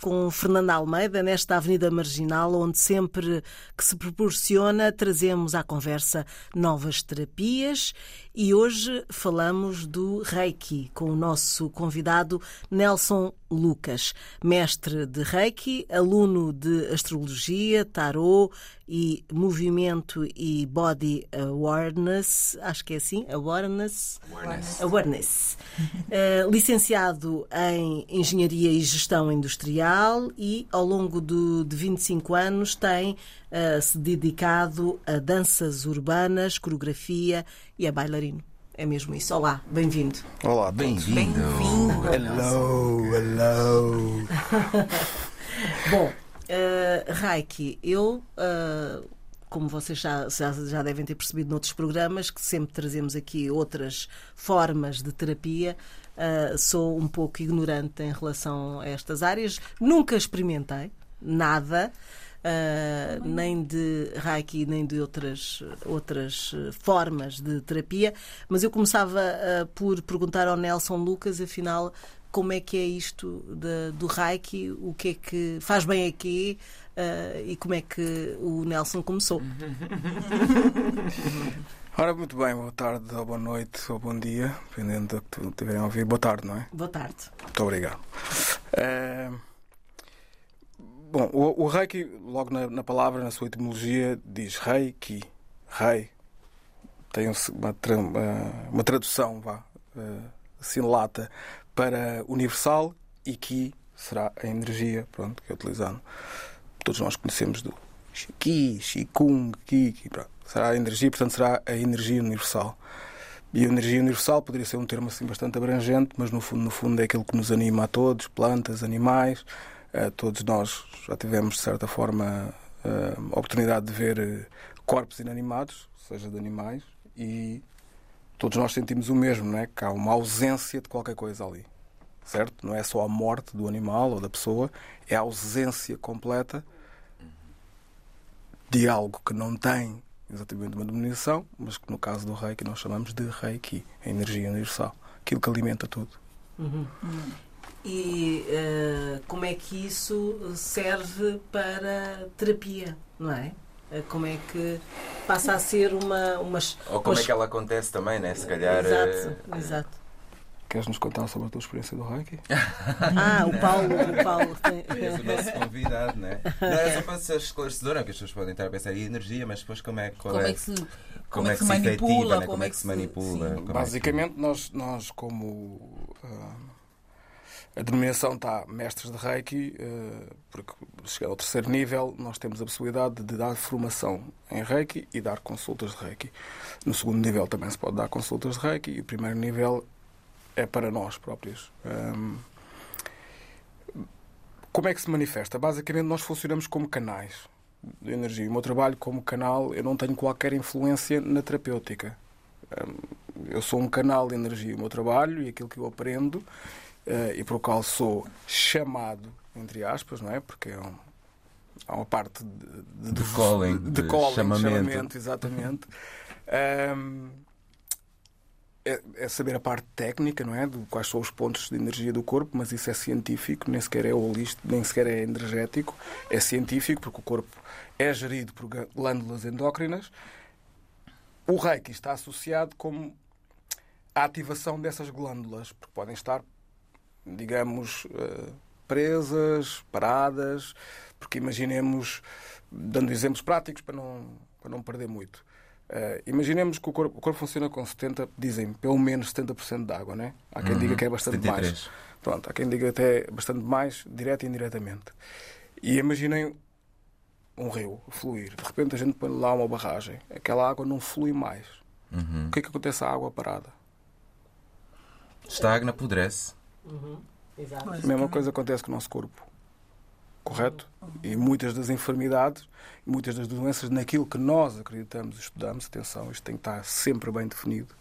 com Fernanda Almeida, nesta Avenida Marginal, onde sempre que se proporciona trazemos à conversa novas terapias e hoje falamos do Reiki, com o nosso convidado Nelson Lucas, mestre de Reiki, aluno de Astrologia, Tarot e Movimento e Body Awareness, acho que é assim, Awareness. Awareness. Awareness. Uh, licenciado em Engenharia e Gestão Industrial e, ao longo do, de 25 anos, tem uh, se dedicado a danças urbanas, coreografia e a bailarino. É mesmo isso. Olá, bem-vindo. Olá, Bem-vindo. Hello, hello. Bom, uh, Reiki, eu, uh, como vocês já, já, já devem ter percebido noutros programas, que sempre trazemos aqui outras formas de terapia, uh, sou um pouco ignorante em relação a estas áreas. Nunca experimentei nada. Uh, nem de Reiki, nem de outras, outras formas de terapia, mas eu começava uh, por perguntar ao Nelson Lucas, afinal, como é que é isto de, do Reiki, o que é que faz bem aqui uh, e como é que o Nelson começou. Ora, muito bem, boa tarde, ou boa noite, ou bom dia, dependendo do que tu estiverem a ouvir. Boa tarde, não é? Boa tarde. Muito obrigado. Eh, bom, o, o Reiki, logo na, na palavra, na sua etimologia, diz Reiki, Rei. Tem um- uma, tra- uma, tradução, vá, eh, assim lata, para universal e Ki será a energia, pronto, que é utilizando. Todos nós conhecemos do Ki, Qigong, Ki, Ki, pronto. Será a energia, portanto, será a energia universal. E a energia universal poderia ser um termo assim bastante abrangente, mas no fundo, no fundo é aquilo que nos anima a todos, plantas, animais. Eh, todos nós já tivemos, de certa forma, eh, a oportunidade de ver eh, corpos inanimados, seja de animais, e todos nós sentimos o mesmo, não é? Que há uma ausência de qualquer coisa ali, certo? Não é só a morte do animal ou da pessoa, é a ausência completa de algo que não tem exatamente uma denominação, mas que no caso do Reiki nós chamamos de Reiki, a energia universal, aquilo que alimenta tudo. E eh, como é que isso serve para terapia, não é? Eh, Como é que passa a ser uma. umas, Ou como é que ela acontece também, né? Se calhar. Exato, eh, exato. Queres nos contar sobre a tua experiência do Reiki? Ah, o Paulo, o Paulo tem. És o nosso convidado, né? Não, é só para ser esclarecedora, que as pessoas podem estar a pensar em energia, mas depois como é, Como é, é que se, como como é que se manipula, efetiva, né? como é que se manipula. é Basicamente, nós, nós como ah, a denominação está mestres de Reiki, ah, porque chegar ao terceiro nível nós temos a possibilidade de dar formação em Reiki e dar consultas de Reiki. No segundo nível também se pode dar consultas de Reiki e o primeiro nível é para nós próprios. Ahm, como é que se manifesta? Basicamente nós funcionamos como canais de energia. O meu trabalho como canal, eu não tenho qualquer influência na terapêutica. Eu sou um canal de energia, o meu trabalho e aquilo que eu aprendo eh, e para o qual sou chamado, entre aspas, não é? Porque é um- há uma parte de, De calling, de, de calling, chamamento. exatamente. Hum, é, é saber a parte técnica, não é? De quais são os pontos de energia do corpo, mas isso é científico, nem sequer é holístico, nem sequer é energético. É científico, porque o corpo é gerido por glândulas endócrinas. O Reiki está associado com a ativação dessas glândulas, porque podem estar, digamos, eh, presas, paradas, porque imaginemos, dando exemplos práticos para não, para não perder muito. Eh, imaginemos que o corpo, o corpo funciona com 70, dizem, pelo menos 70% de água, né? Há quem Uhum, diga que é bastante 73. mais. Pronto, há quem diga até bastante mais, direto e indiretamente. E imaginem um rio fluir. De repente a gente põe lá uma barragem. Aquela água não flui mais. Uhum. O que é que acontece à água parada? Estagna, apodrece. Exato. A mesma coisa acontece com o nosso corpo. Correto? E muitas das enfermidades, muitas das doenças, naquilo que nós acreditamos e estudamos, atenção, isto tem que estar sempre bem definido.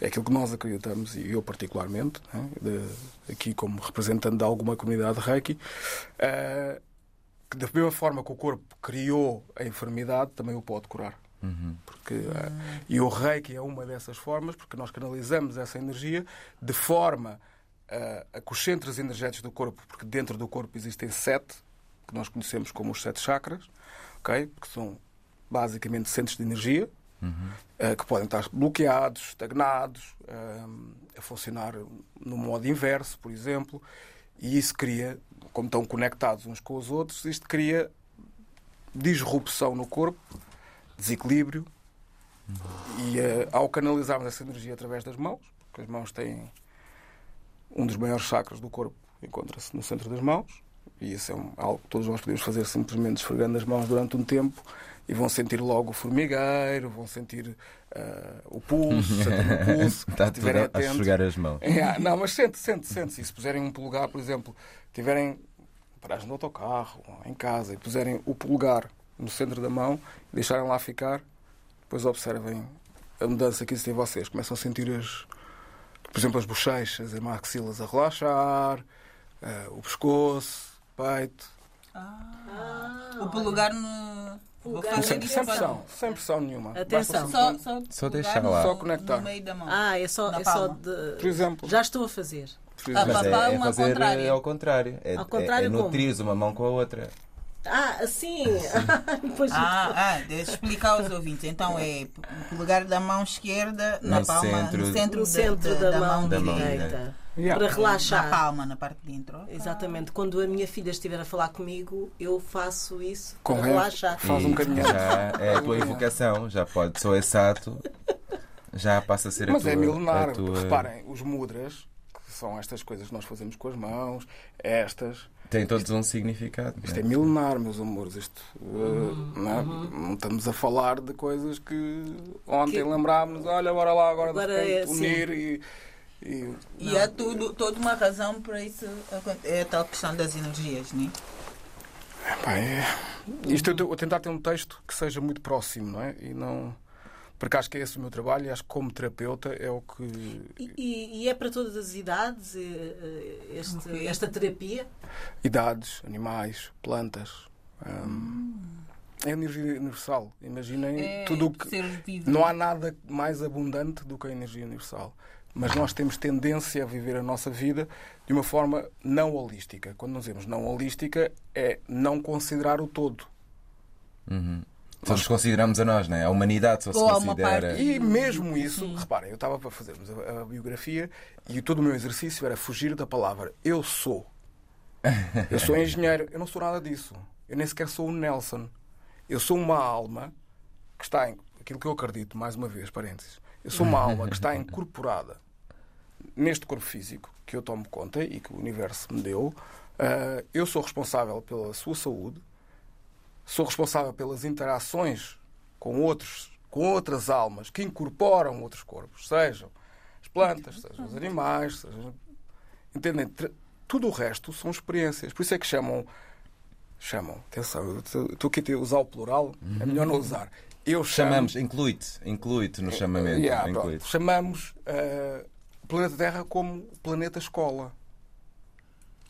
É aquilo que nós acreditamos, e eu particularmente, né, de, aqui como representante de alguma comunidade reiki, uh, que da mesma forma que o corpo criou a enfermidade, também o pode curar. Uhum. Porque, uh, e o reiki é uma dessas formas, porque nós canalizamos essa energia de forma uh, a que os centros energéticos do corpo, porque dentro do corpo existem sete, que nós conhecemos como os sete chakras, okay? que são basicamente centros de energia, Uhum. uh, que podem estar bloqueados, estagnados, uh, a funcionar no modo inverso, por exemplo, e isso cria, como estão conectados uns com os outros, isto cria disrupção no corpo, desequilíbrio, e uh, ao canalizarmos essa energia através das mãos, porque as mãos têm um dos maiores chakras do corpo, encontra-se no centro das mãos, e isso é um, algo que todos nós podemos fazer simplesmente esfregando as mãos durante um tempo e vão sentir logo o formigueiro, vão sentir uh, o pulso, o pulso, Está se tudo a esfregar as mãos. É, não, mas sente, sente, sente. E se puserem um polegar, por exemplo, tiverem paragem de autocarro, em casa, e puserem o polegar no centro da mão e deixarem lá ficar, depois observem a mudança que existe em vocês. Começam a sentir, as, por exemplo, as bochechas, as maxilas a relaxar, uh, o pescoço, o peito. Ah, o polegar no. Fazer Sem, sem pressão, sem pressão nenhuma. Atenção. Só, só, Só deixar lá. Só conectar. No meio da mão. Ah, é só, é só de. Por exemplo. Já estou a fazer. por Ah, exemplo. Mas é, Papá, é fazer eh, ao contrário. É, Ao contrário é, é como? nutrires uma mão com a outra. Ah, assim. Depois Ah, ah, deixa eu explicar aos ouvintes. Então é o polegar da mão esquerda na No palma, centro- no centro, no da- centro da, mão, da mão direita. direita. Yeah. Para Na relaxar. palma, na parte de dentro. Exatamente. Quando a minha filha estiver a falar comigo, eu faço isso para Convém- relaxar. Faz um bocadinho. Já é a tua invocação, já pode, sou exato, já passa a ser a Mas tua. é milenar. a tua- Reparem, os mudras, que são estas coisas que nós fazemos com as mãos, estas. Tem todos um significado. Isto não é milenar, meus amores. Isto, uh, não, é? Não estamos a falar de coisas que ontem Que- lembrámos, olha, bora lá agora, de Agora repente, é assim. unir e. e- E há tudo, toda uma razão para isso. É a tal questão das energias, né? Pá, é- Isto eu estou a tentar ter um texto que seja muito próximo, não é? E não. Porque acho que é esse o meu trabalho e acho que como terapeuta é o que. E, e- é para todas as idades eh, eh, este- esta terapia? idades, animais, plantas. hum, É energia universal. Imaginem É tudo o que. Não há nada mais abundante do que a energia universal. Mas nós temos tendência a viver a nossa vida de uma forma não holística. Quando nós dizemos não holística, é não considerar o todo. Uhum. Só nos consideramos a nós, não é? A humanidade só se Ou considera. E mesmo isso, reparem, eu estava para fazermos a, a biografia e todo o meu exercício era fugir da palavra eu sou. Eu sou engenheiro, eu não sou nada disso. Eu nem sequer sou o Nelson. Eu sou uma alma que está em. Aquilo que eu acredito, mais uma vez, parênteses. Eu sou uma alma que está incorporada neste corpo físico que eu tomo conta e que o universo me deu. Ah, eu sou responsável pela sua saúde, sou responsável pelas interações com outros, com outras almas que incorporam outros corpos, sejam as plantas, sejam os animais, sejam... entendem? Tudo o resto são experiências. Por isso é que chamam chamam, atenção, estou- aqui a usar o plural, é melhor não usar. Eu chamo, Chamamos, inclui-te, inclui-te no chamamento. Yeah, inclui-te. Chamamos eh, o planeta Terra como planeta escola.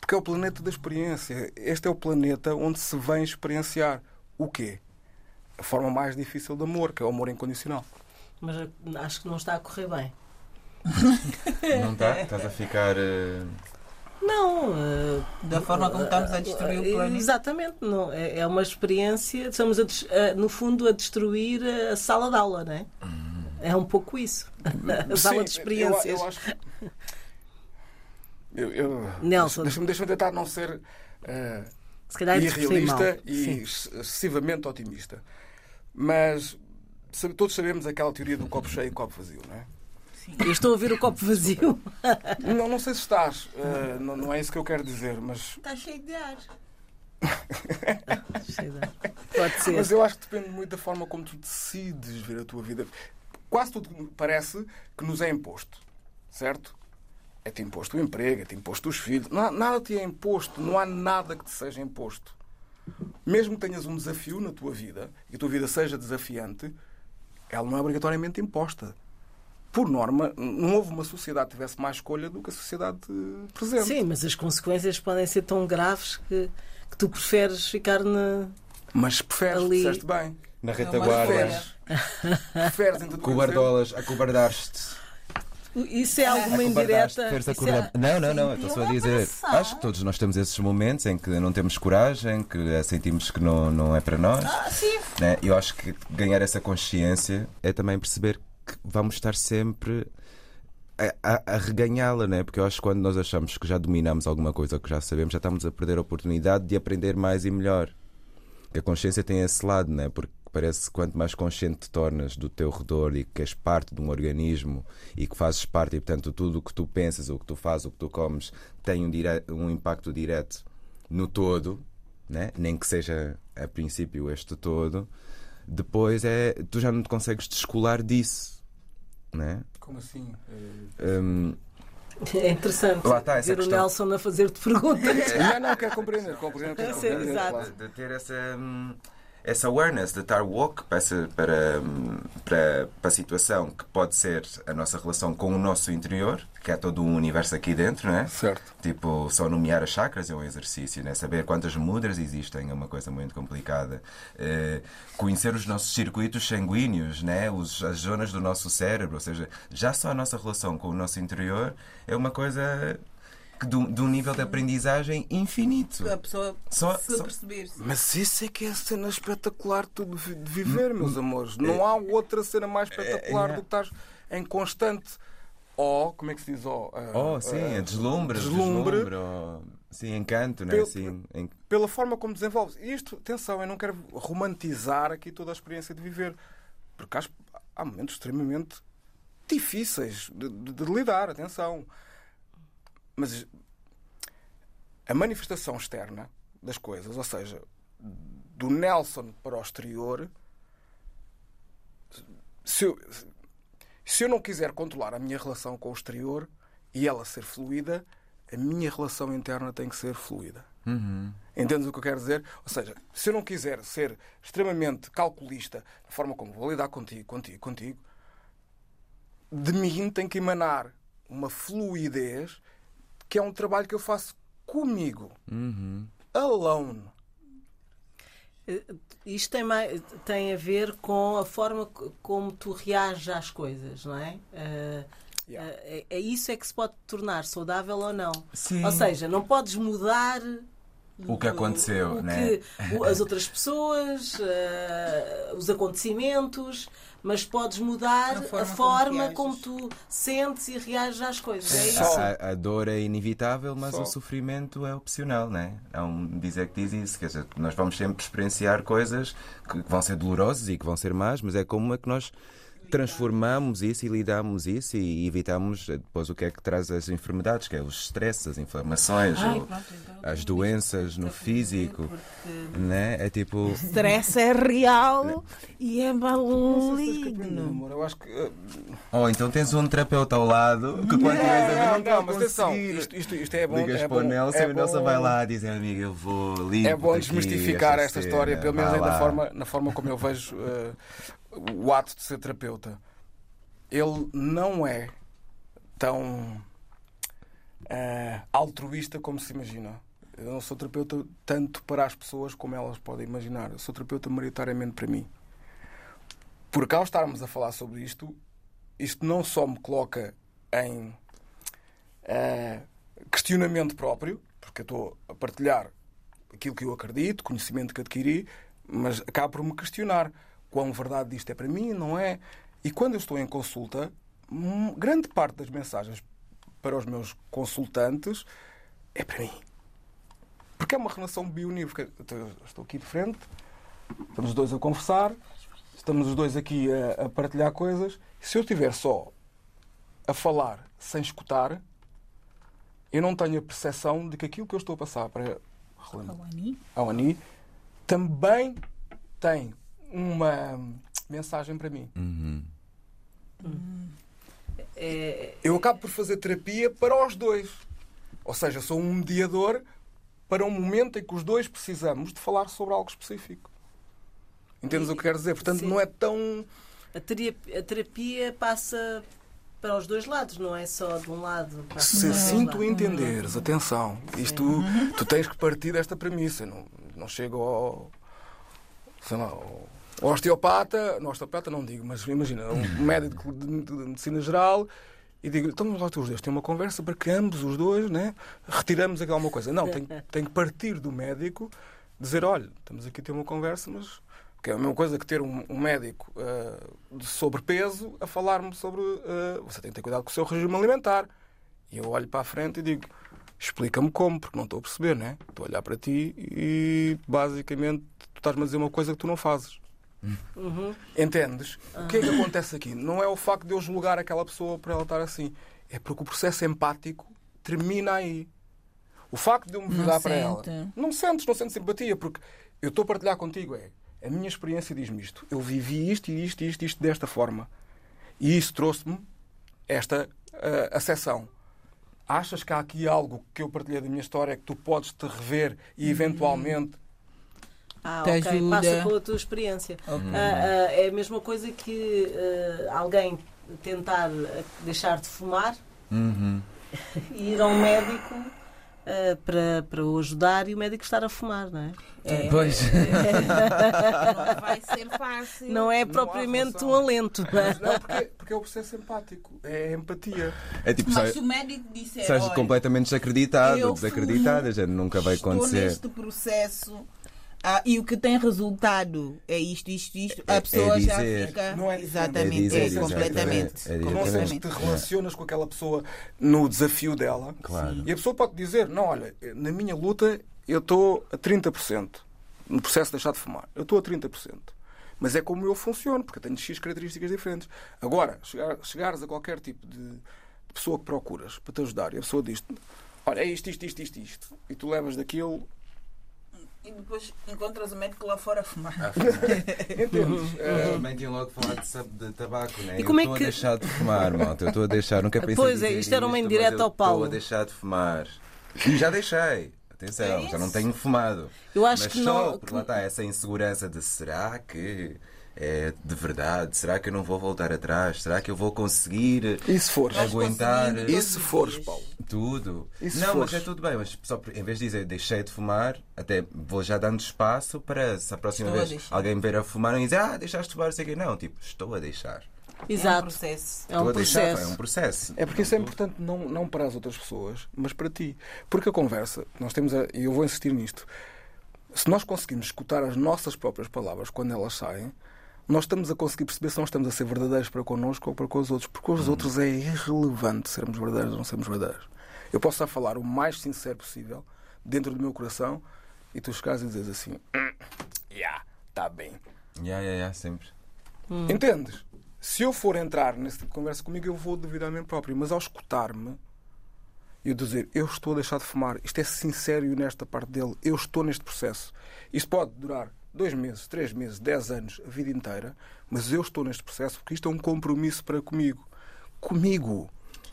Porque é o planeta da experiência. Este é o planeta onde se vem experienciar o quê? A forma mais difícil de amor, que é o amor incondicional. Mas eh, acho que não está a correr bem. Não está? Estás a ficar. eh, Não. eh, Da forma como estamos a destruir o planeta. Exatamente. Não, é, é uma experiência. Estamos, a a- no fundo, a destruir a sala de aula, não é? É um pouco isso. A sala de experiências. Eu, eu acho que- eu, eu- Nelson. Deixa-me deixa tentar não ser eh, Se mal. irrealista e Sim. ex- excessivamente otimista. Mas sabe- todos sabemos aquela teoria do copo cheio e copo vazio, não é? Eu estou a ver o copo vazio. Não, não sei se estás, eh, não, não é isso que eu quero dizer, mas, Está cheio de ar. Pode ser. mas eu acho que depende muito da forma como tu decides ver a tua vida. Quase tudo parece que nos é imposto, certo? É-te imposto o emprego, é-te imposto os filhos, não há- nada te é imposto, não há nada que te seja imposto. Mesmo que tenhas um desafio na tua vida e a tua vida seja desafiante, ela não é obrigatoriamente imposta. por norma, não houve uma sociedade que tivesse mais escolha do que a sociedade presente. Sim, mas as consequências podem ser tão graves que, que tu preferes ficar na. Mas preferes, Ali- disseste bem. Na uma retaguarda, escolha. Preferes, então, cobardolas, acobardaste. Isso é alguma indireta. é- Não, não, não, estou só a dizer. Acho que todos nós temos esses momentos em que não temos coragem, que eh, sentimos que não, não é para nós. Ah, sim. né? Eu acho que ganhar essa consciência é também perceber que vamos estar sempre a, a- a reganhá-la, né? porque eu acho que quando nós achamos que já dominamos alguma coisa, que já sabemos, já estamos a perder a oportunidade de aprender mais e melhor. Que a consciência tem esse lado, né? porque parece que quanto mais consciente te tornas do teu redor e que és parte de um organismo e que fazes parte, e portanto tudo o que tu pensas, o que tu fazes, o que tu comes tem um, dire... um impacto direto no todo, né? nem que seja a princípio este todo, depois é tu já não te consegues descolar disso. Né? Como assim? Hum, É interessante Lá está, essa ver o questão. Nelson a fazer-te perguntas. Não, não, quero compreender. compreender, quero compreender, claro. de, de ter essa, hum, essa awareness, de estar woke para, para, para, para a situação que pode ser a nossa relação com o nosso interior, que é todo um universo aqui dentro, não é? Certo. Tipo, só nomear as chakras é um exercício, né? saber quantas mudras existem é uma coisa muito complicada. Eh, conhecer os nossos circuitos sanguíneos, né? os, as zonas do nosso cérebro, ou seja, já só a nossa relação com o nosso interior é uma coisa de, um- de um nível de aprendizagem infinito. A pessoa Só- se só- perceber. Mas isso é que é a cena espetacular tudo de viver, meus amores. Não há outra cena mais espetacular é. do que estás em constante. Ó, como é que se diz? Ó, ah, Oh, sim, é deslumbre, deslumbre. deslumbre, oh, sim, encanto, né? Pelo- Sim, en- pela forma como desenvolves. E isto, atenção, eu não quero romantizar aqui toda a experiência de viver, porque acho, há momentos extremamente difíceis de, de- de lidar, atenção. Mas a manifestação externa das coisas, ou seja, do Nelson para o exterior, se eu, se eu não quiser controlar a minha relação com o exterior e ela ser fluida, a minha relação interna tem que ser fluida. Entendes o que eu quero dizer? Ou seja, se eu não quiser ser extremamente calculista na forma como vou lidar contigo, contigo, contigo, de mim tem que emanar uma fluidez que é um trabalho que eu faço comigo. Alone. Isto tem, tem a ver com a forma como tu reages às coisas, não é? Eh, Yeah. eh, é, é isso é que se pode tornar saudável ou não. Sim. Ou seja, não podes mudar O que aconteceu, o né? que- as outras pessoas, eh, os acontecimentos, mas podes mudar A a forma forma, como como, tu sentes e reages às coisas. É isso. A, a- a dor é inevitável, mas Só. o sofrimento é opcional, né? Há um dizer que diz isso, quer dizer, nós vamos sempre experienciar coisas que vão ser dolorosas e que vão ser más, mas é como é que nós transformamos isso e lidamos isso e evitamos eh, depois o que é que traz as enfermidades, que é os stresses, as inflamações, Ai, o- pronto, então, as doenças no físico, porque- né? É tipo Stress é real e é maligno. Eu acho que. eh, Ou então tens um terapeuta ao lado que quando tiveres a ver não, Não, está a não, mas atenção, isto, isto, isto é bom. Ligas é para o Nelson é e o Nelson vai lá dizer amigo, eu vou limpo É bom desmistificar esta cena, história, pelo menos lá." forma, na forma como eu vejo eh, o ato de ser terapeuta. Ele não é tão eh, altruísta como se imagina. Eu não sou terapeuta tanto para as pessoas como elas podem imaginar. Eu sou terapeuta maioritariamente para mim. Por ao estarmos a falar sobre isto, isto não só me coloca em eh, questionamento próprio, porque eu estou a partilhar aquilo que eu acredito, conhecimento que adquiri, mas acaba por me questionar quão verdade isto é para mim, não é? E quando eu estou em consulta, hum, grande parte das mensagens para os meus consultantes é para mim. Porque é uma relação bionívoca. Eu Estou aqui de frente, estamos os dois a conversar, estamos os dois aqui a, a partilhar coisas. Se eu estiver só a falar sem escutar, eu não tenho a percepção de que aquilo que eu estou a passar para ao Ani também tem uma mensagem para mim. Uhum. É, Eu acabo por fazer terapia para os dois. Ou seja, sou um mediador para um momento em que os dois precisamos de falar sobre algo específico. Entendes o que quero dizer? Portanto, Sim. não é tão. a, terapia, a terapia passa para os dois lados, não é só de um lado. Se assim o tu entenderes, atenção, isto tu tens que partir desta premissa. Não, não chega ao. sei lá, ao ao osteopata, no osteopata não digo, mas imagina, um médico de, de medicina geral e digo, então lá os dois, tem uma conversa para que ambos os dois né, retiramos aqui alguma coisa. Não, tem, tem que partir do médico, dizer, olha, estamos aqui a ter uma conversa, mas que é a mesma coisa que ter um, um médico ah, de sobrepeso a falar-me sobre ah, você tem que ter cuidado com o seu regime alimentar. E eu olho para a frente e digo, explica-me como, porque não estou a perceber, né? Estou a olhar para ti e basicamente tu estás-me a dizer uma coisa que tu não fazes. Entendes? O que é que acontece aqui? Não é o facto de eu julgar aquela pessoa por ela estar assim. É porque o processo empático termina aí. O facto de eu me virar para ela. Não sentes, não sentes simpatia, porque eu estou a partilhar contigo. É, a minha experiência diz-me isto. Eu vivi isto e isto e isto, isto desta forma. E isso trouxe-me esta uh, acessão. Achas que há aqui algo que eu partilhei da minha história que tu podes te rever e eventualmente. Ah, Te ok, ajuda. passa pela tua experiência. Ah, ah, é a mesma coisa que ah, alguém tentar deixar de fumar Uhum. e ir ao médico ah, para, para o ajudar e o médico estar a fumar, não é? É, Pois. não vai ser fácil. Não é Não propriamente relação. um alento. não é? Não, porque, porque é o processo empático. É a empatia. É tipo, Mas sai- se o médico disser, Estás completamente desacreditado, desacreditada, já nunca vai estou acontecer. neste processo ah, e o que tem resultado é isto, isto, isto, É- a pessoa é já fica. Não é exatamente, É dizer, é, completamente. É não sentes que te completamente. relacionas com aquela pessoa no desafio dela. Claro. E a pessoa pode dizer: Não, olha, na minha luta eu estou a 30% no processo de deixar de fumar. Eu estou a 30%. Mas é como eu funciono, porque eu tenho X características diferentes. Agora, chegar, chegares a qualquer tipo de, de pessoa que procuras para te ajudar e a pessoa diz Olha, é isto, isto, isto, isto, isto. E tu levas daquilo. E depois encontras o médico lá fora a fumar. Entendes? Eu também tinha logo falado de, de tabaco, né? E como eu é estou que- a deixar de fumar, malta. Eu estou a deixar, nunca pensei Pois é, isto era uma indireta ao Paulo. Estou a deixar de fumar. E já deixei. Atenção, É já não tenho fumado. Eu acho mas que só não- porque lá está essa insegurança de será que é de verdade? Será que eu não vou voltar atrás? Será que eu vou conseguir E se fores? Aguentar E se fores. Paulo? tudo? E se não, mas fores? é tudo bem, mas só por- em vez de dizer deixei de fumar, até vou já dando espaço para se a próxima Estou a vez deixar. alguém me ver a fumar e dizer ah, deixaste de fumar, sei que não, tipo, estou a deixar. É um Exato. processo. É estou um a deixar, processo. é um processo. É porque isso é importante não, não para as outras pessoas, mas para ti. Porque a conversa, nós temos, a, e eu vou insistir nisto, se nós conseguimos escutar as nossas próprias palavras quando elas saem, nós estamos a conseguir perceber se nós estamos a ser verdadeiros para connosco ou para com os outros. Porque com os outros é irrelevante sermos verdadeiros ou não sermos verdadeiros. Eu posso estar a falar o mais sincero possível, dentro do meu coração, e tu chegares e dizes assim: "Hum, yeah, está bem. Yeah, yeah, yeah, sempre. Entendes? Se eu for entrar nesse tipo de conversa comigo, eu vou duvidar de mim próprio. Mas ao escutar-me e eu dizer eu estou a deixar de fumar, isto é sincero e honesto da parte dele, eu estou neste processo. Isto pode durar dois meses, três meses, dez anos, a vida inteira, mas eu estou neste processo porque isto é um compromisso para comigo. Comigo.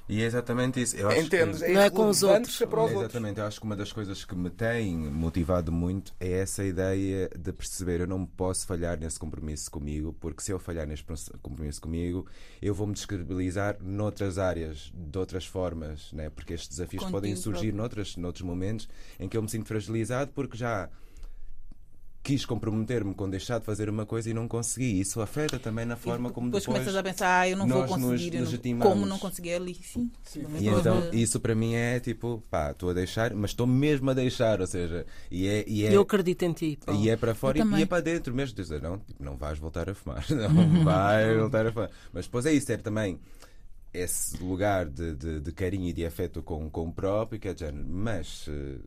E é exatamente isso. Eu acho Entendes? que... É Não é com os outros. ser para os É, outros. Exatamente, eu acho que uma das coisas que me tem motivado muito é essa ideia de perceber eu não posso falhar nesse compromisso comigo, porque se eu falhar nesse compromisso comigo, eu vou me descredibilizar noutras áreas, de outras formas, né? porque estes desafios Contigo podem surgir próprio. noutras, noutros momentos em que eu me sinto fragilizado porque já quis comprometer-me com deixar de fazer uma coisa e não consegui. Isso afeta também na forma como depois, depois começas a pensar, ah, eu não vou nos conseguir. eu não- como não consegui ali? Sim. e então isso para mim é tipo, pá, estou a deixar, mas estou mesmo a deixar, ou seja, e é, e é, Eu acredito em ti. Paulo. e é para fora e, e é para dentro mesmo, dizer, não, tipo, não vais voltar a fumar, não vais voltar a fumar. Mas depois é isso, ter também esse lugar de, de, de carinho e de afeto com, com o próprio, que é de género, mas se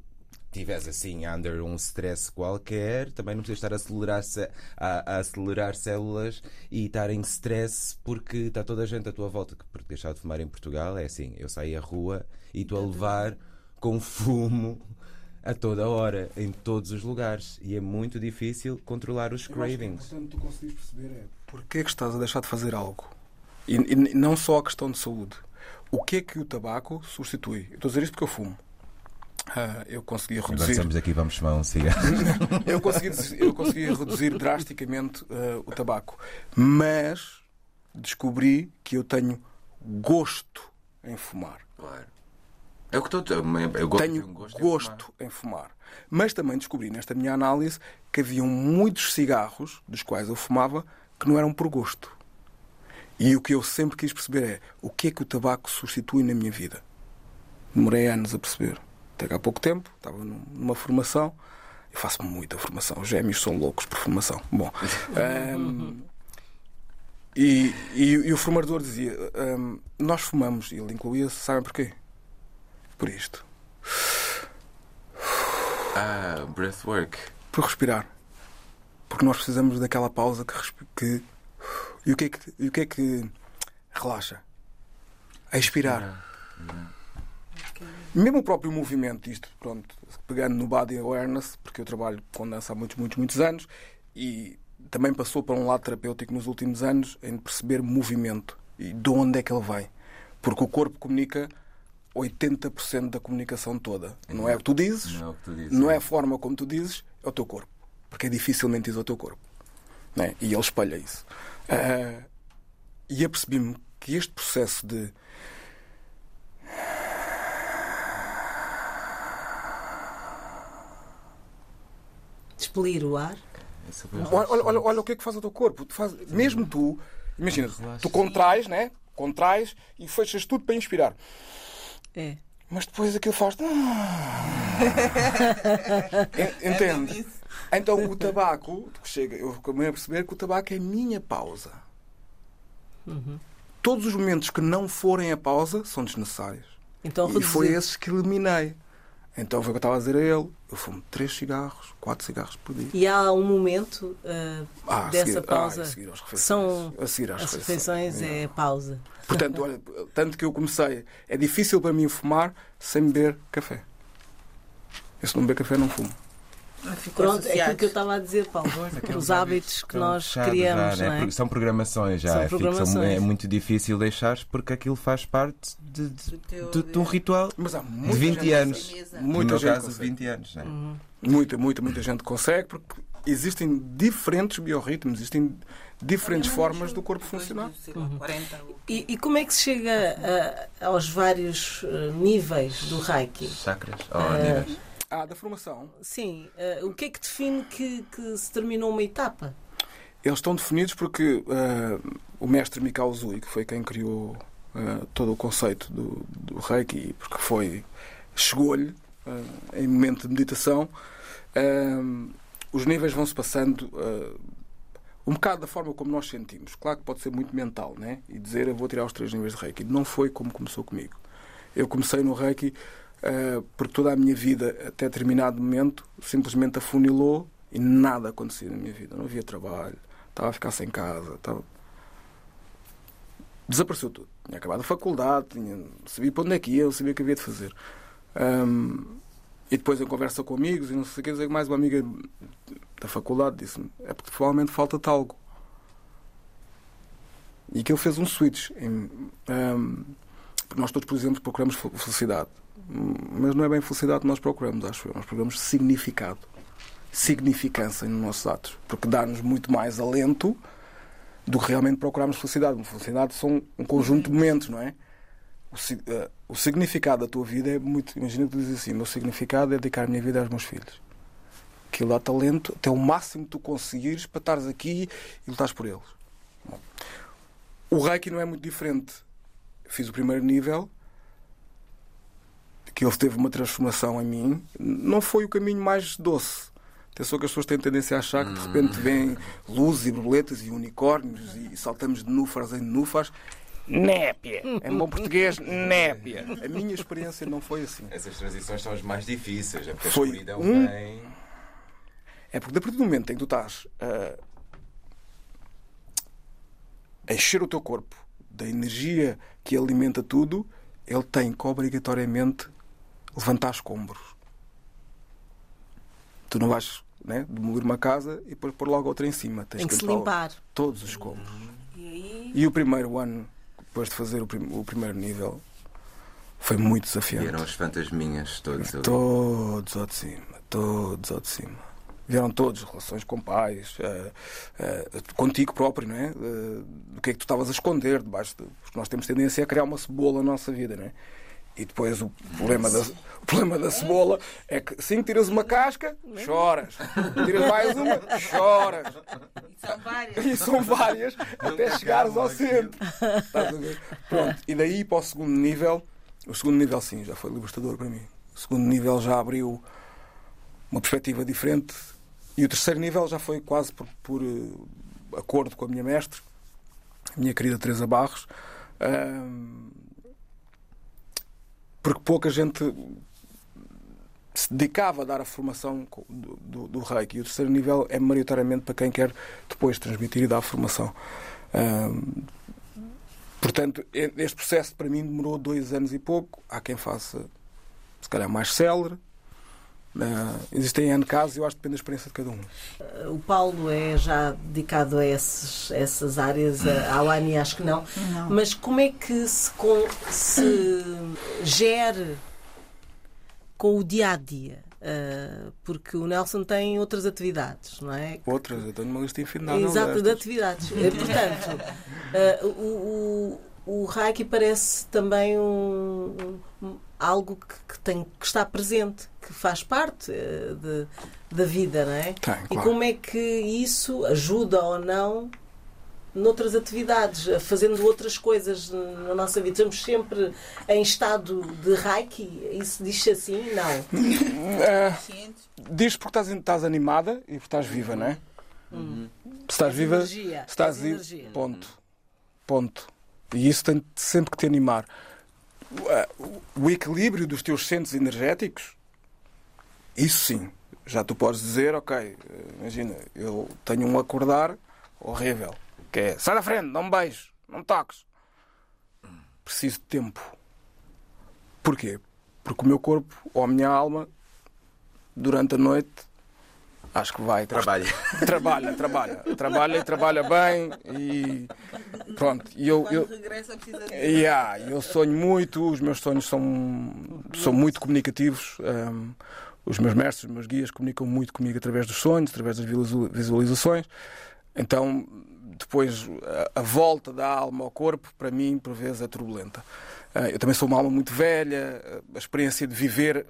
estiveres assim under um stress qualquer, também não precisas estar a acelerar, ce- a, a acelerar células e estar em stress porque está toda a gente à tua volta que porque deixar de fumar em Portugal é assim, eu saio à rua e estou a levar com fumo a toda hora, em todos os lugares. E é muito difícil controlar os cravings. importante tu conseguires perceber é porquê que estás a deixar de fazer algo. E, e não só a questão de saúde. O que é que o tabaco substitui? Eu estou a dizer isto porque eu fumo. Ah, eu consegui Agora reduzir. estamos aqui, vamos fumar um cigarro. Eu consegui, eu consegui reduzir drasticamente ah, o tabaco. Mas descobri que eu tenho gosto em fumar. Claro. É o que estou. Eu gosto Tenho um gosto. em gosto em fumar. Mas também descobri nesta minha análise que haviam muitos cigarros, dos quais eu fumava, que não eram por gosto. E o que eu sempre quis perceber é o que é que o tabaco substitui na minha vida. Demorei anos a perceber. Até há pouco tempo, estava num- numa formação. Eu faço muita formação. Os gêmeos são loucos por formação. Bom. ahm, e, e- e o formador dizia: ahm, Nós fumamos, e ele incluía-se, sabem porquê? Por isto. Ah, breathwork. por respirar. Porque nós precisamos daquela pausa que. que- e, o que é que e o que é que relaxa? A expirar. Mesmo o próprio movimento, isto, pronto, pegando no body awareness, porque eu trabalho com dança há muitos, muitos, muitos anos e também passou para um lado terapêutico nos últimos anos em perceber movimento e de onde é que ele vem. Porque o corpo comunica 80% da comunicação toda. Não é o que tu dizes, Não é o que tu dizes. não é a forma como tu dizes, é o teu corpo. Porque é dificilmente diz o teu corpo. Né? E ele espalha isso. Ah, e apercebi-me que este processo de. Expelir o ar. É Olha, olha, olha, olha o que é que faz o teu corpo. Tu faz, mesmo tu, imagina, tu contrais, né? Contrais e fechas tudo para inspirar. É. Mas depois aquilo faz. En- Entende? isso. Então o tabaco, chega, eu comecei a perceber que o tabaco é a minha pausa. Todos os momentos que não forem a pausa são desnecessários. Então E foi esses que eliminei. Então foi o que eu estava a dizer a ele. Eu fumo três cigarros, quatro cigarros por dia. E há um momento uh, Ah, dessa seguir- ah, pausa. a seguir às refeições. São A seguir às as refeições. refeições é pausa. Portanto, olha, tanto que eu comecei. É difícil para mim fumar sem beber café. Eu se não beber café não fumo. Ficou Pronto, é aquilo associado. que eu estava a dizer, Paulo. Aqueles Os hábitos que nós criamos, já, não é? Porque São programações já. São é fixo, programações. É muito difícil deixar porque aquilo faz parte de, de, Do teu de- de um ritual Mas há de muita 20 gente, anos. No Muita meu gente caso, consegue. 20 anos. Né? Muita, muita, muita gente consegue porque existem diferentes biorritmos, existem diferentes formas do corpo funcionar. dos, sei lá, 40, o- E, e como é que se chega a- aos vários eh, níveis do Reiki? Chakras? Oh, Ah. níveis. Ah, da formação. Sim, eh, o que é que define que, que se terminou uma etapa? Eles estão definidos porque ah, o mestre Mikao Zui, que foi quem criou ah, todo o conceito do, do Reiki, porque foi chegou-lhe em momento de meditação, os níveis vão-se passando ah, um bocado da forma como nós sentimos. Claro que pode ser muito mental, né? E dizer eu vou tirar os três níveis de Reiki. Não foi como começou comigo. Eu comecei no Reiki porque toda a minha vida, até determinado momento, simplesmente afunilou e nada acontecia na minha vida. Não havia trabalho, estava a ficar sem casa, estava... desapareceu tudo. Tinha acabado a faculdade, tinha... sabia para onde é que ia, eu sabia o que havia de fazer. Ahm, e depois em conversa com amigos e não sei o que, dizer, mais uma amiga da faculdade disse-me: é porque provavelmente falta-te algo. E que ele fez um switch. Em, porque nós todos, por exemplo, procuramos fel- felicidade. Mas não é bem felicidade que nós procuramos, acho eu. Nós procuramos significado, significância nos nossos atos. Porque dá-nos muito mais alento do que realmente procurarmos felicidade. Felicidade são um conjunto de momentos, não é? O, eh, o significado da tua vida é muito. Imagina que tu dizes assim: o meu significado é dedicar a minha vida aos meus filhos. Aquilo dá talento até o máximo que tu conseguires para estares aqui e lutares por eles. Bom. O Reiki não é muito diferente. Fiz o primeiro nível, que ele teve uma transformação em mim. Não foi o caminho mais doce. Atenção que as pessoas têm tendência a achar que de repente vêm luzes e borboletas e unicórnios e saltamos de núfares em núfares. Népia! Em bom português, népia! A minha experiência não foi assim. Essas transições são as mais difíceis. É porque Foi a escuridão um- vem. É porque a partir do momento em que tu estás a, a encher o teu corpo da energia que alimenta tudo, ele tem que obrigatoriamente levantar escombros. Tu não vais né, demolir uma casa e depois pôr logo outra em cima. Tens Tem que se limpar. Todos os escombros. E aí, E o primeiro ano, depois de fazer o, prim- o primeiro nível, foi muito E desafiante. eram os fantasminhas todos ali. Todos ao de cima, todos ao de cima. Vieram todos, relações com pais, eh, eh, contigo próprio, não é? Eh, do que é que tu estavas a esconder debaixo de. Porque nós temos tendência a criar uma cebola na nossa vida, não é? E depois o problema da, o problema da cebola é que assim que tiras uma casca, choras. Tiras mais uma, choras. E são várias. E são várias até chegares ao centro. Estás a ver? Pronto. E daí para o segundo nível, o segundo nível sim, já foi libertador para mim. O segundo nível já abriu uma perspectiva diferente. E o terceiro nível já foi quase por, por eh, acordo com a minha mestre, a minha querida Teresa Barros. Ahm, porque pouca gente se dedicava a dar a formação do, do, do reiki. E o terceiro nível é maioritariamente para quem quer depois transmitir e dar a formação. Ahm, portanto, este processo para mim demorou dois anos e pouco. Há quem faça, se calhar, mais célere. Ah, existem N casos e eu acho que depende da experiência de cada um. O Paulo é já dedicado a esses- essas áreas, a- a Ani acho que não. Não. Mas como é que se, com- se gere com o dia a dia? Ah, porque o Nelson tem outras atividades, não é? Outras, eu tenho uma lista infindável. Exato, de atividades. Eh, Portanto, ah, o, o, o Reiki parece também um, um- algo que, que tem que está presente, que faz parte eh, de- da vida, não é? Tem, E claro. como é que isso ajuda ou não noutras atividades, eh, fazendo outras coisas na nossa vida? Estamos sempre em estado de Reiki? Isso diz-se assim? Não. Conscientes. diz porque estás, estás animada e porque estás viva, não é? Se estás Tens viva, energia, se estás viva, energia. ponto. Ponto. E isso tem sempre que te animar. O- ah, O equilíbrio dos teus centros energéticos, isso sim. Já tu podes dizer, ok, eh, imagina, eu tenho um acordar horrível, que é sai da frente, não me beijes, não me toques. Preciso de tempo. Porquê? Porque o meu corpo ou a minha alma, durante a noite, acho que vai Trabalho. trabalha, trabalha, trabalha e trabalha bem e pronto. E eu, Quando eu, regressa precisa de... yeah, eu sonho muito, os meus sonhos são, são muito comunicativos. hum, os meus mestres, os meus guias comunicam muito comigo através dos sonhos, através das visu- visualizações. Então, depois, a, a volta da alma ao corpo, para mim, por vezes, é turbulenta. Ah, eu também sou uma alma muito velha, a experiência de viver,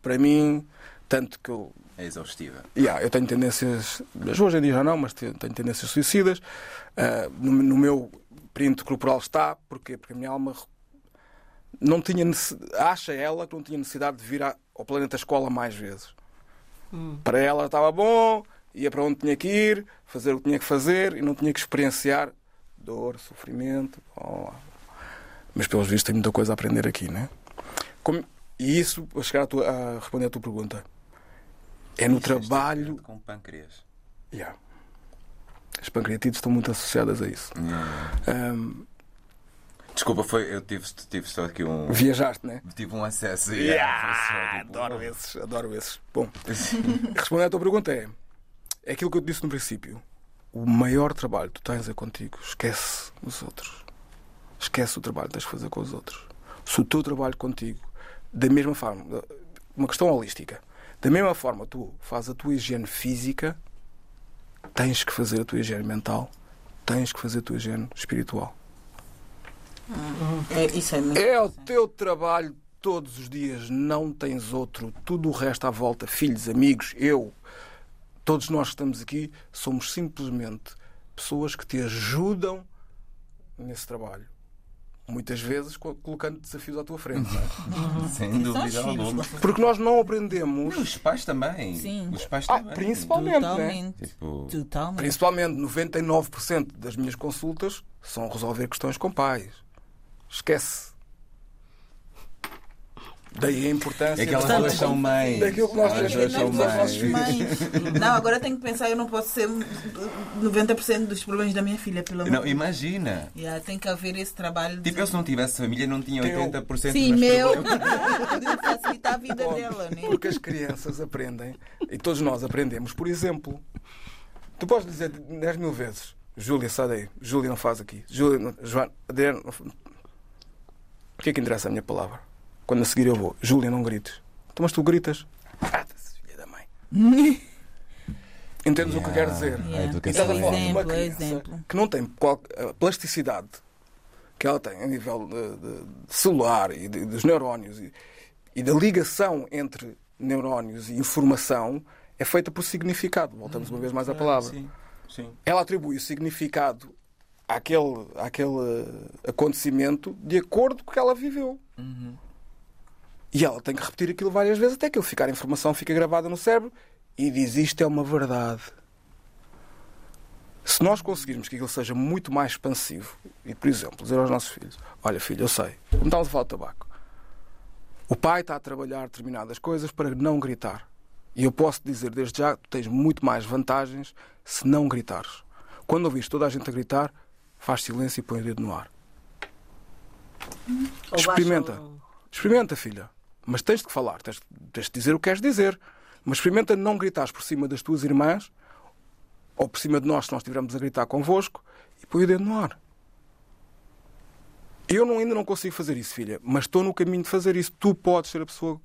para mim, tanto que eu É exaustiva. Yeah, eu tenho tendências, mas hoje em dia já não, mas te- tenho tendências suicidas. Ah, no, no meu perímetro corporal está, porquê? Porque a minha alma não tinha acha ela que não tinha necessidade de vir ao planeta escola mais vezes. Para ela estava bom, ia para onde tinha que ir, fazer o que tinha que fazer e não tinha que experienciar dor, sofrimento. blá. Mas pelos vistos tem muita coisa a aprender aqui, né? Como- e isso, a chegar a, tua- a responder à tua pergunta, é no trabalho Com pâncreas. Yeah. As pancreatites estão muito associadas a isso. Yeah. Ahm, Desculpa, foi, eu tive, tive só aqui um. viajaste, né? Tive um acesso. Yeah, só, tipo, adoro esses, adoro esses. Bom, respondendo à tua pergunta é, é aquilo que eu te disse no princípio. O maior trabalho que tu tens é contigo. Esquece os outros. Esquece o trabalho que tens de fazer com os outros. Se o teu trabalho contigo, da mesma forma, uma questão holística, da mesma forma tu fazes a tua higiene física, tens que fazer a tua higiene mental, tens que fazer a tua higiene espiritual. É, isso é muito É o teu trabalho todos os dias, não tens outro. Tudo o resto à volta, filhos, amigos, eu, todos nós que estamos aqui, somos simplesmente pessoas que te ajudam nesse trabalho. Muitas vezes co- colocando desafios à tua frente. não é? Sem São dúvida alguma. Porque nós não aprendemos, Os pais também. Sim. Os pais Ah, também. principalmente, né? Totalmente. Tipo, Totalmente. principalmente 99% das minhas consultas, são resolver questões com pais. Esquece. Daí a importância. é que elas Portanto, duas são mães. daquilo que nós duas são mães. filhos. Mãe. Não, agora tenho que pensar, eu não posso ser 90% dos problemas da minha filha, pelo amor Não, imagina. Yeah, tem que haver esse trabalho de... Tipo, eu se não tivesse família não tinha Teu. 80% Sim, dos meu. facilitar a vida dela, né? Porque as crianças aprendem, e todos nós aprendemos, por exemplo. Tu podes dizer 10 mil vezes: Júlia, sai daí. Júlia, não faz aqui. Júlia, não... Joana, fa- O que é que interessa a minha palavra? Quando a seguir eu vou: Júlia, não grites. Então, mas tu gritas. Cata-se, filha da mãe. Entendes o que eu quero Yeah. dizer? Yeah. a É falar de uma exemplo, é criança exemplo. que não tem qual- a plasticidade que ela tem a nível de, de- de celular e de- dos neurónios e, e da ligação entre neurónios e informação é feita por significado. Voltamos uma vez mais à palavra. Sim, sim. Ela atribui o significado àquele, àquele acontecimento de acordo com o que ela viveu. E ela tem que repetir aquilo várias vezes até que ele ficar a informação fica gravada no cérebro e diz isto é uma verdade. Se nós conseguirmos que aquilo seja muito mais expansivo e, por exemplo, dizer aos nossos filhos: Olha, filho, eu sei, como estamos a falar de tabaco, o pai está a trabalhar determinadas coisas para não gritar. E eu posso dizer desde já que tu tens muito mais vantagens se não gritares. Quando ouvires toda a gente a gritar, faz silêncio e põe o dedo no ar. Experimenta. Experimenta, filha. Mas tens de falar, tens, tens de dizer o que queres dizer. Mas experimenta não gritares por cima das tuas irmãs ou por cima de nós, se nós estivermos a gritar convosco, e põe o dedo no ar. Eu não, ainda não consigo fazer isso, filha, mas estou no caminho de fazer isso. Tu podes ser a pessoa.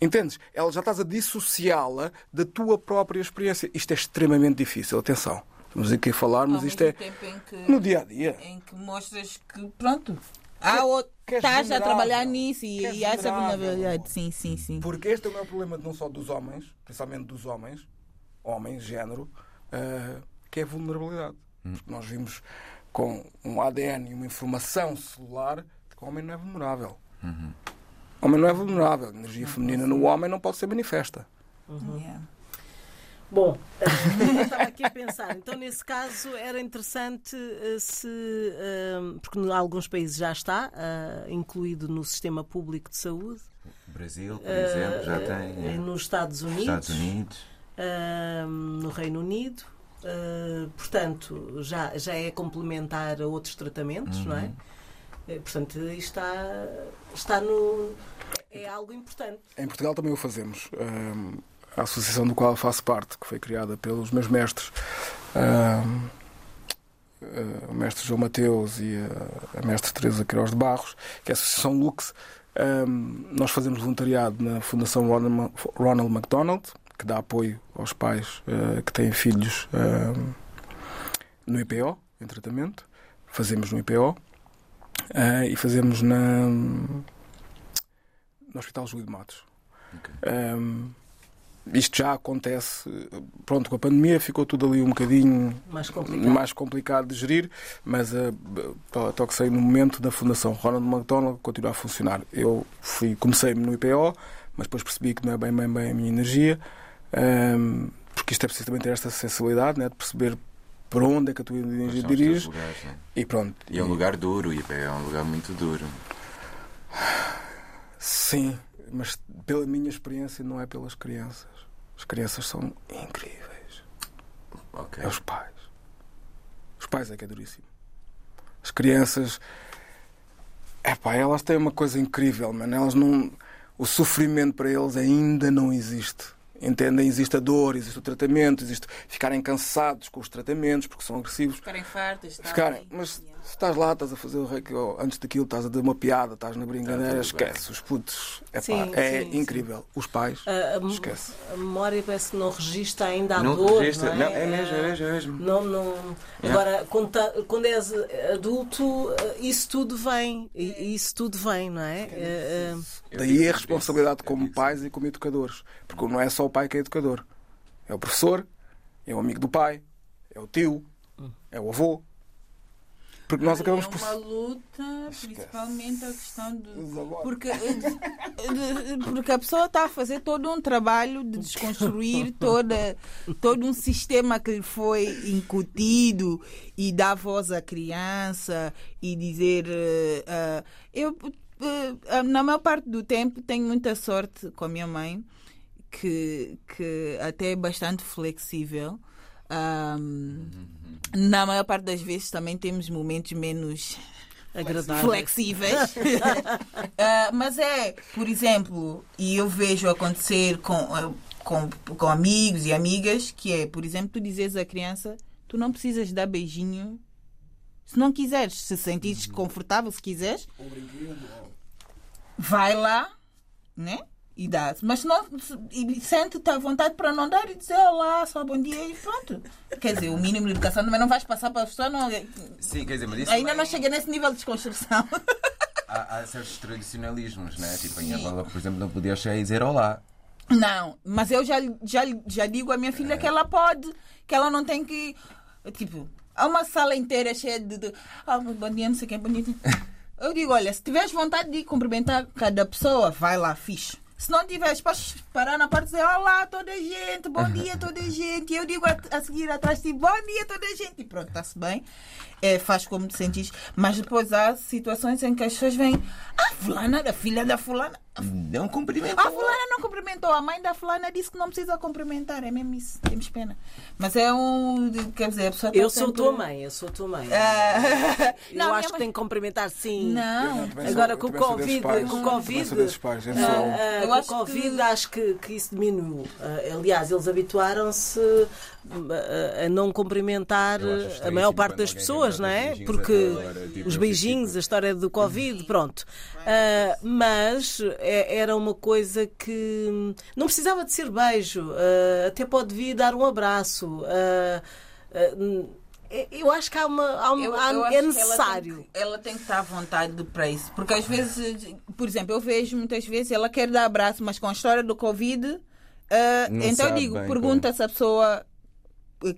Entendes? Ela já estás a dissociá-la da tua própria experiência. Isto é extremamente difícil, atenção. Estamos aqui a falar, mas Ao isto é que, no dia a dia. em que mostras que, pronto, há outro, que és estás a trabalhar nisso e, e há essa vulnerabilidade. Sim, sim, sim. Porque este é o meu problema não só dos homens, principalmente dos homens, homens, género, eh, que é a vulnerabilidade. Porque nós vimos com um ADN e uma informação celular de que o homem não é vulnerável. O homem não é vulnerável. A energia feminina no homem não pode ser manifesta. Yeah. Bom, eu estava aqui a pensar. Então, nesse caso, era interessante eh, se. eh, porque em alguns países já está eh, incluído no sistema público de saúde. O Brasil, por exemplo, já eh, tem. é. Nos Estados Unidos. Estados Unidos. eh, no Reino Unido. portanto, já, já é complementar a outros tratamentos, não é? Eh, Portanto, isto está, está no. É algo importante. Em Portugal também o fazemos. Ahm, a associação do qual eu faço parte, que foi criada pelos meus mestres, ahm, ah, o mestre João Mateus e a, a mestre Teresa Queiroz de Barros, que é a Associação Lux, nós fazemos voluntariado na Fundação Ronald, Ronald McDonald, que dá apoio aos pais ah, que têm filhos no IPO, em tratamento. Fazemos no IPO ah, e fazemos na, no Hospital Júlio de Matos. Um, isto já acontece, pronto, com a pandemia ficou tudo ali um bocadinho Mais complicado. mais complicado de gerir, mas uh, para que sei no momento da Fundação Ronald McDonald continua a funcionar. Eu fui, comecei-me no IPO, mas depois percebi que não é bem, bem, bem a minha energia, um, porque isto é preciso também ter esta sensibilidade né, de perceber para onde é que a tua energia dirige lugares, né? e pronto. E é um lugar duro, e é um lugar muito duro. Sim, mas pela minha experiência não é pelas crianças. As crianças são incríveis. Ok. É os pais. Os pais é que é duríssimo. As crianças. É pá, elas têm uma coisa incrível, mano. Elas não. O sofrimento para eles ainda não existe. Entendem? Existe a dor, existe o tratamento, existe ficarem cansados com os tratamentos porque são agressivos. Ficarem fartas. tá? Ficarem, mas se estás lá, estás a fazer o reiki, ou antes daquilo estás a dar uma piada, estás na brincadeira, esquece. Os putos, é, Sim, é sim, incrível. Os pais, A, a- esquece. a memória parece que não registra ainda a Não dor. registra. Não, é? Não, é mesmo, é mesmo, é mesmo. Não, não... Agora, quando, tá- quando és adulto, isso tudo vem. E- Isso tudo vem, não é? Eh, eh, Daí a responsabilidade como pais e como educadores. Porque não é só o pai que é educador. É o professor, é o amigo do pai, é o tio, é o avô. Porque nós acabamos é por. uma luta, principalmente a questão do. Porque, porque a pessoa está a fazer todo um trabalho de desconstruir toda, todo um sistema que lhe foi incutido e dar voz à criança e dizer. eh, ah, eu, eh, na maior parte do tempo, tenho muita sorte com a minha mãe, que, que até é bastante flexível. Ahm, na maior parte das vezes também temos momentos menos agradável. flexíveis. Ah, mas é, por exemplo, e eu vejo acontecer com, ah, com, com amigos e amigas, que é, por exemplo, tu dizes à criança, tu não precisas dar beijinho se não quiseres, se sentires confortável, se quiseres, vai lá, né? E dá. Mas não sente-te à vontade para não dar e dizer olá, só bom dia e pronto. Quer dizer, o mínimo de educação também não vais passar para a pessoa. Não, Sim, quer dizer, mas isso ainda também- não chega nesse nível de desconstrução. há, há certos tradicionalismos, né? Tipo, em Angola, por exemplo, não podia chegar e dizer olá. Não, mas eu já, já, já digo à minha filha que ela pode, que ela não tem que. Tipo, há uma sala inteira cheia de. de ah, bom dia, não sei quem, bom dia. Eu digo, olha, se tiveres vontade de cumprimentar cada pessoa, vai lá, fixe. Se não tiveres, podes parar na parte e dizer olá toda a gente, bom dia toda a gente. Eu digo a, a seguir atrás de ti, bom dia toda a gente. E pronto, está-se bem. É, faz como te sentires. Mas depois há situações em que as pessoas vêm, ah, fulana, a filha da fulana. Não cumprimento. A fulana não cumprimentou. A mãe da fulana disse que não precisa cumprimentar. É mesmo isso. Temos pena. Mas é um. Quer dizer, a pessoa tá Eu sou sempre- tua mãe, eu sou tua mãe. Ah, eu não, minha acho que mãe- tem que cumprimentar sim. Não. Agora eu com o Covid, com o Covid. Eu ah, sou- ah, Eu com o acho Covid que- acho que, que isso diminuiu. Ah, aliás, eles habituaram-se a não cumprimentar Eu a maior tipo, parte das pessoas, não é? Porque tipo, os eu beijinhos, fico- a história do Covid, pronto. Ah, mas era uma coisa que não precisava de ser beijo, ah, até pode vir dar um abraço. ah, ah, hum, eu acho que há uma, há uma- Eu- há- eu é necessário. Ela tem, que, ela tem que estar à vontade para isso. Porque às vezes, por exemplo, eu vejo muitas vezes ela quer dar abraço, mas com a história do Covid. Não então eu digo, bem pergunta se a pessoa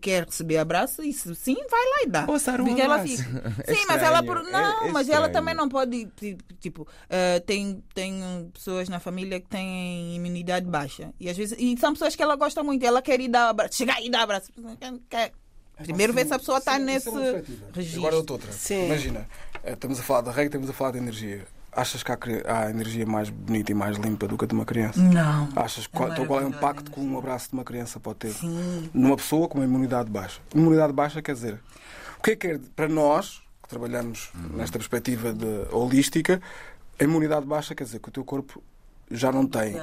quer receber abraço e se sim, vai lá e dá. Ou um ela abraço. fica- É sim, mas ela por... é- não, é mas ela também não pode ti- tipo ah, tem tem pessoas na família que têm imunidade baixa e às vezes e são pessoas que ela gosta muito. Ela quer ir dar abraço, chegar e dar abraço. Primeiro ver se a pessoa está nesse é uma perspectiva. registro. Agora outra. Sim. Imagina, eh, estamos a falar da regra, estamos a falar de energia. Achas que há, há energia mais bonita e mais limpa do que a de uma criança? Não. Achas qual, então qual é o impacto que um abraço de uma criança pode ter? Sim. Numa pessoa com uma imunidade baixa. Imunidade baixa quer dizer, o que é que é para nós, que trabalhamos nesta perspectiva de holística, a imunidade baixa quer dizer que o teu corpo já não tem,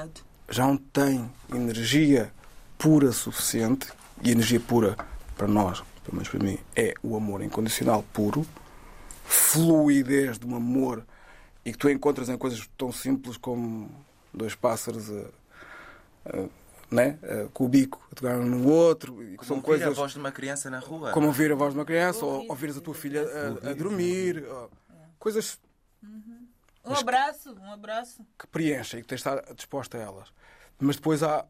já não tem energia pura suficiente, e energia pura para nós, pelo menos para mim, é o amor incondicional puro, fluidez de um amor e que tu encontras em coisas tão simples como dois pássaros a, a- né? a- com o bico a tocar um no outro, e que são Como ouvir a coisas voz de uma criança na rua. como ouvir a voz de uma criança ou ouvires a tua filha a, a dormir, ou- coisas Um abraço, um abraço. que preenchem e que tens de estar disposta a elas. Mas depois há,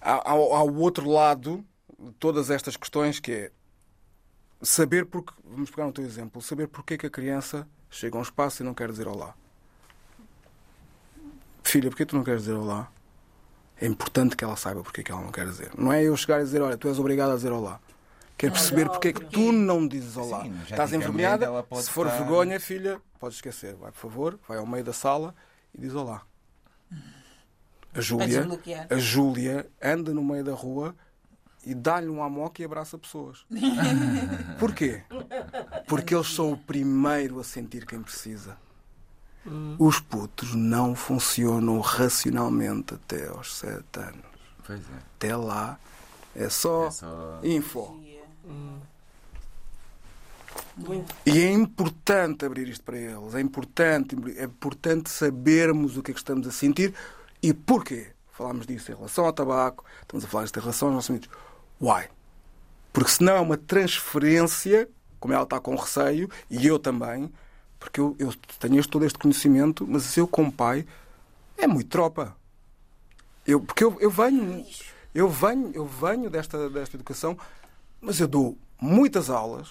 há, há, há o outro lado de todas estas questões que é saber porque, vamos pegar no teu exemplo, saber porque é que a criança chega a um espaço e não quer dizer olá. Filha, porquê tu não queres dizer olá? É importante que ela saiba porque é que ela não quer dizer. Não é eu chegar e dizer, olha, tu és obrigado a dizer olá. Quero perceber porque é que tu não dizes olá. Sim, Estás envergonhada? Se for estar- vergonha, filha, podes esquecer. Vai, por favor, vai ao meio da sala e diz olá. A Júlia, a Júlia anda no meio da rua e dá-lhe um amoque e abraça pessoas. Porquê? Porque eles são o primeiro a sentir quem precisa. Os putos não funcionam racionalmente até aos sete anos. Pois é. Até lá é só, É só- info. E é importante abrir isto para eles. É importante, é importante sabermos o que é que estamos a sentir e porquê. Falámos disso em relação ao tabaco, estamos a falar disto em relação aos nossos amigos. Why? Porque senão é uma transferência, como ela está com receio, e eu também, porque eu, eu tenho este, todo este conhecimento, mas eu, como pai, é muito tropa. Eu, porque eu, eu venho, eu venho, eu venho desta, desta educação, mas eu dou muitas aulas,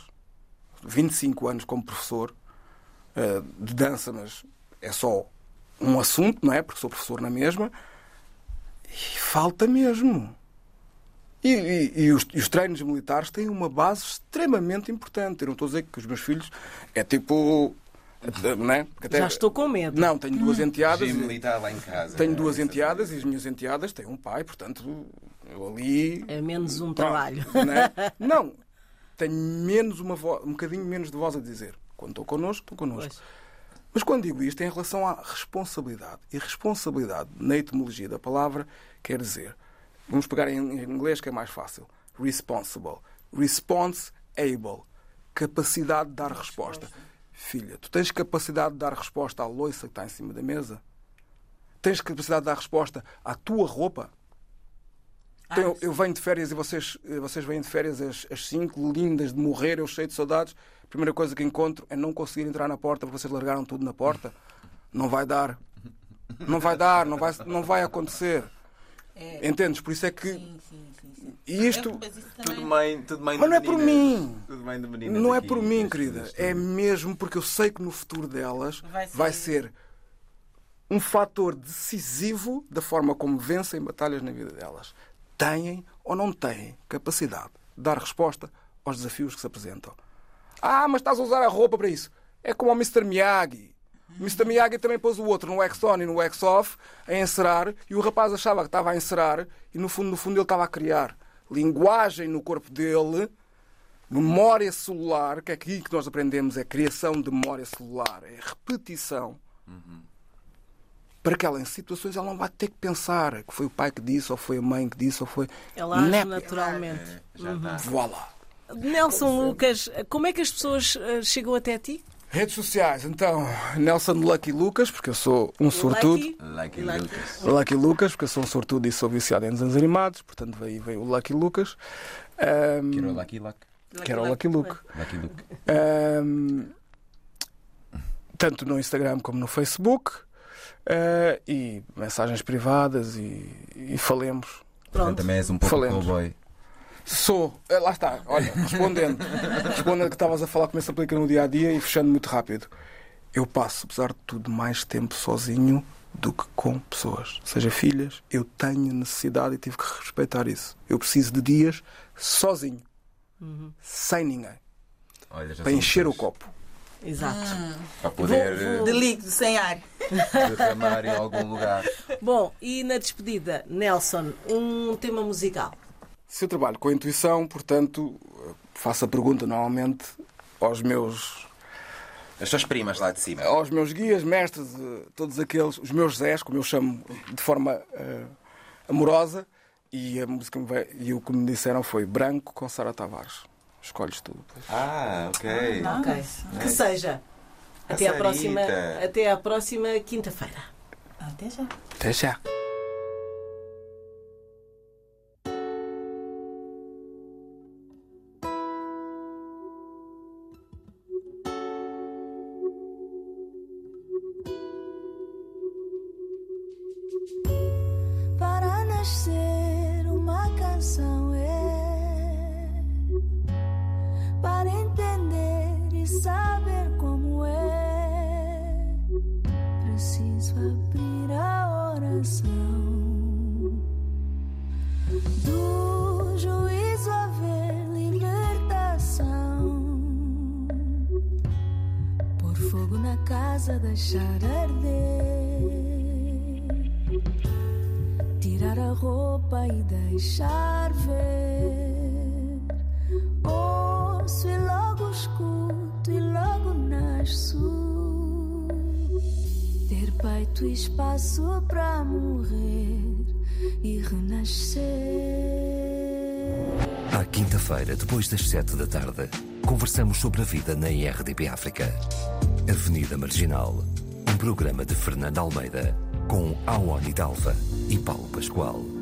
25 anos como professor eh, de dança, mas é só um assunto, não é? Porque sou professor na mesma. E falta mesmo. E, e- e os, e os treinos militares têm uma base extremamente importante. Eu não estou a dizer que os meus filhos é tipo. eh, é? Porque até- Já estou com medo. Não, tenho duas enteadas. Regime e- militar lá em casa. tenho É, duas é enteadas e as minhas enteadas têm um pai, portanto, eu ali. É menos um Pronto, trabalho. Não, é? Não, tenho menos uma voz, um bocadinho menos de voz a dizer. Quando estão connosco, estão connosco. Pois. Mas quando digo isto é em relação à responsabilidade. E responsabilidade, na etimologia da palavra, quer dizer. Vamos pegar em inglês que é mais fácil. Responsible. Response able. Capacidade de dar resposta. Filha, tu tens capacidade de dar resposta à loiça que está em cima da mesa? Tens capacidade de dar resposta à tua roupa? Então, eu, eu venho de férias e vocês, eh, vocês vêm de férias às, às cinco, lindas de morrer, eu cheio de saudades. A primeira coisa que encontro é não conseguir entrar na porta porque vocês largaram tudo na porta. Não vai dar. Não vai dar, não vai, não vai acontecer. Entendes? Por isso é que. Sim, sim, sim. E isto. Isso Tudo mãe, tudo mãe Mas não é por mim. Tudo mãe de meninas Não é por mim, querida. É mesmo porque eu sei que no futuro delas Vai ser- vai ser um fator decisivo da forma como vencem batalhas na vida delas. Têm ou não têm capacidade de dar resposta aos desafios que se apresentam. Ah, mas estás a usar a roupa para isso. É como o Mr. Miyagi. O Mr. Miyagi também pôs o outro no X-On e no X-Off a encerar e o rapaz achava que estava a encerar e no fundo, no fundo ele estava a criar linguagem no corpo dele memória celular, que é aqui que nós aprendemos, é criação de memória celular, é repetição. Para que ela, em situações, ela não vai ter que pensar que foi o pai que disse, ou foi a mãe que disse, ou foi. Ela age Nep- naturalmente. É, já está. Voilá. Nelson Lucas, como é que as pessoas eh, chegam até ti? Redes sociais, então, Nelson Lucky Lucas, porque eu sou um sortudo. Lucky? Lucky. Lucas. Lucky Lucas, porque eu sou um sortudo e sou viciado em desenhos animados, portanto veio, veio o Lucky Lucas. Ahm, Que era o Lucky Luck. que era o Lucky Luke. Lucky Luke. Ahm, tanto no Instagram como no Facebook. ah, e mensagens privadas e, e falemos. Portanto, Pronto. também és um pouco Falemos. cowboy. Sou, ah, lá está, olha, respondendo, respondendo que estavas a falar como isso se aplica no dia a dia e fechando muito rápido. Eu passo, apesar de tudo, mais tempo sozinho do que com pessoas. Seja filhas, eu tenho necessidade e tive que respeitar isso. Eu preciso de dias sozinho, sem ninguém, Olha, já para encher o copo. Exato. Para poder Vou- vou- De líquido, sem ar. eh, derramar em algum lugar. Bom, e na despedida, Nelson, um tema musical. Se eu trabalho com a intuição, portanto, faço a pergunta normalmente aos meus, As suas primas lá de cima. aos meus guias, mestres, eh, todos aqueles, os meus Zés, como eu chamo de forma eh, amorosa, e a música me veio- e o que me disseram foi Branco com Sara Tavares. Escolhes tudo. pois. Ah, ok. Ok. Que seja. A Até à próxima, até à próxima quinta-feira. Até já. Até já. Das sete da tarde, conversamos sobre a vida na IRDP África. Avenida Marginal, um programa de Fernando Almeida, com Awani Dalva e Paulo Pascoal.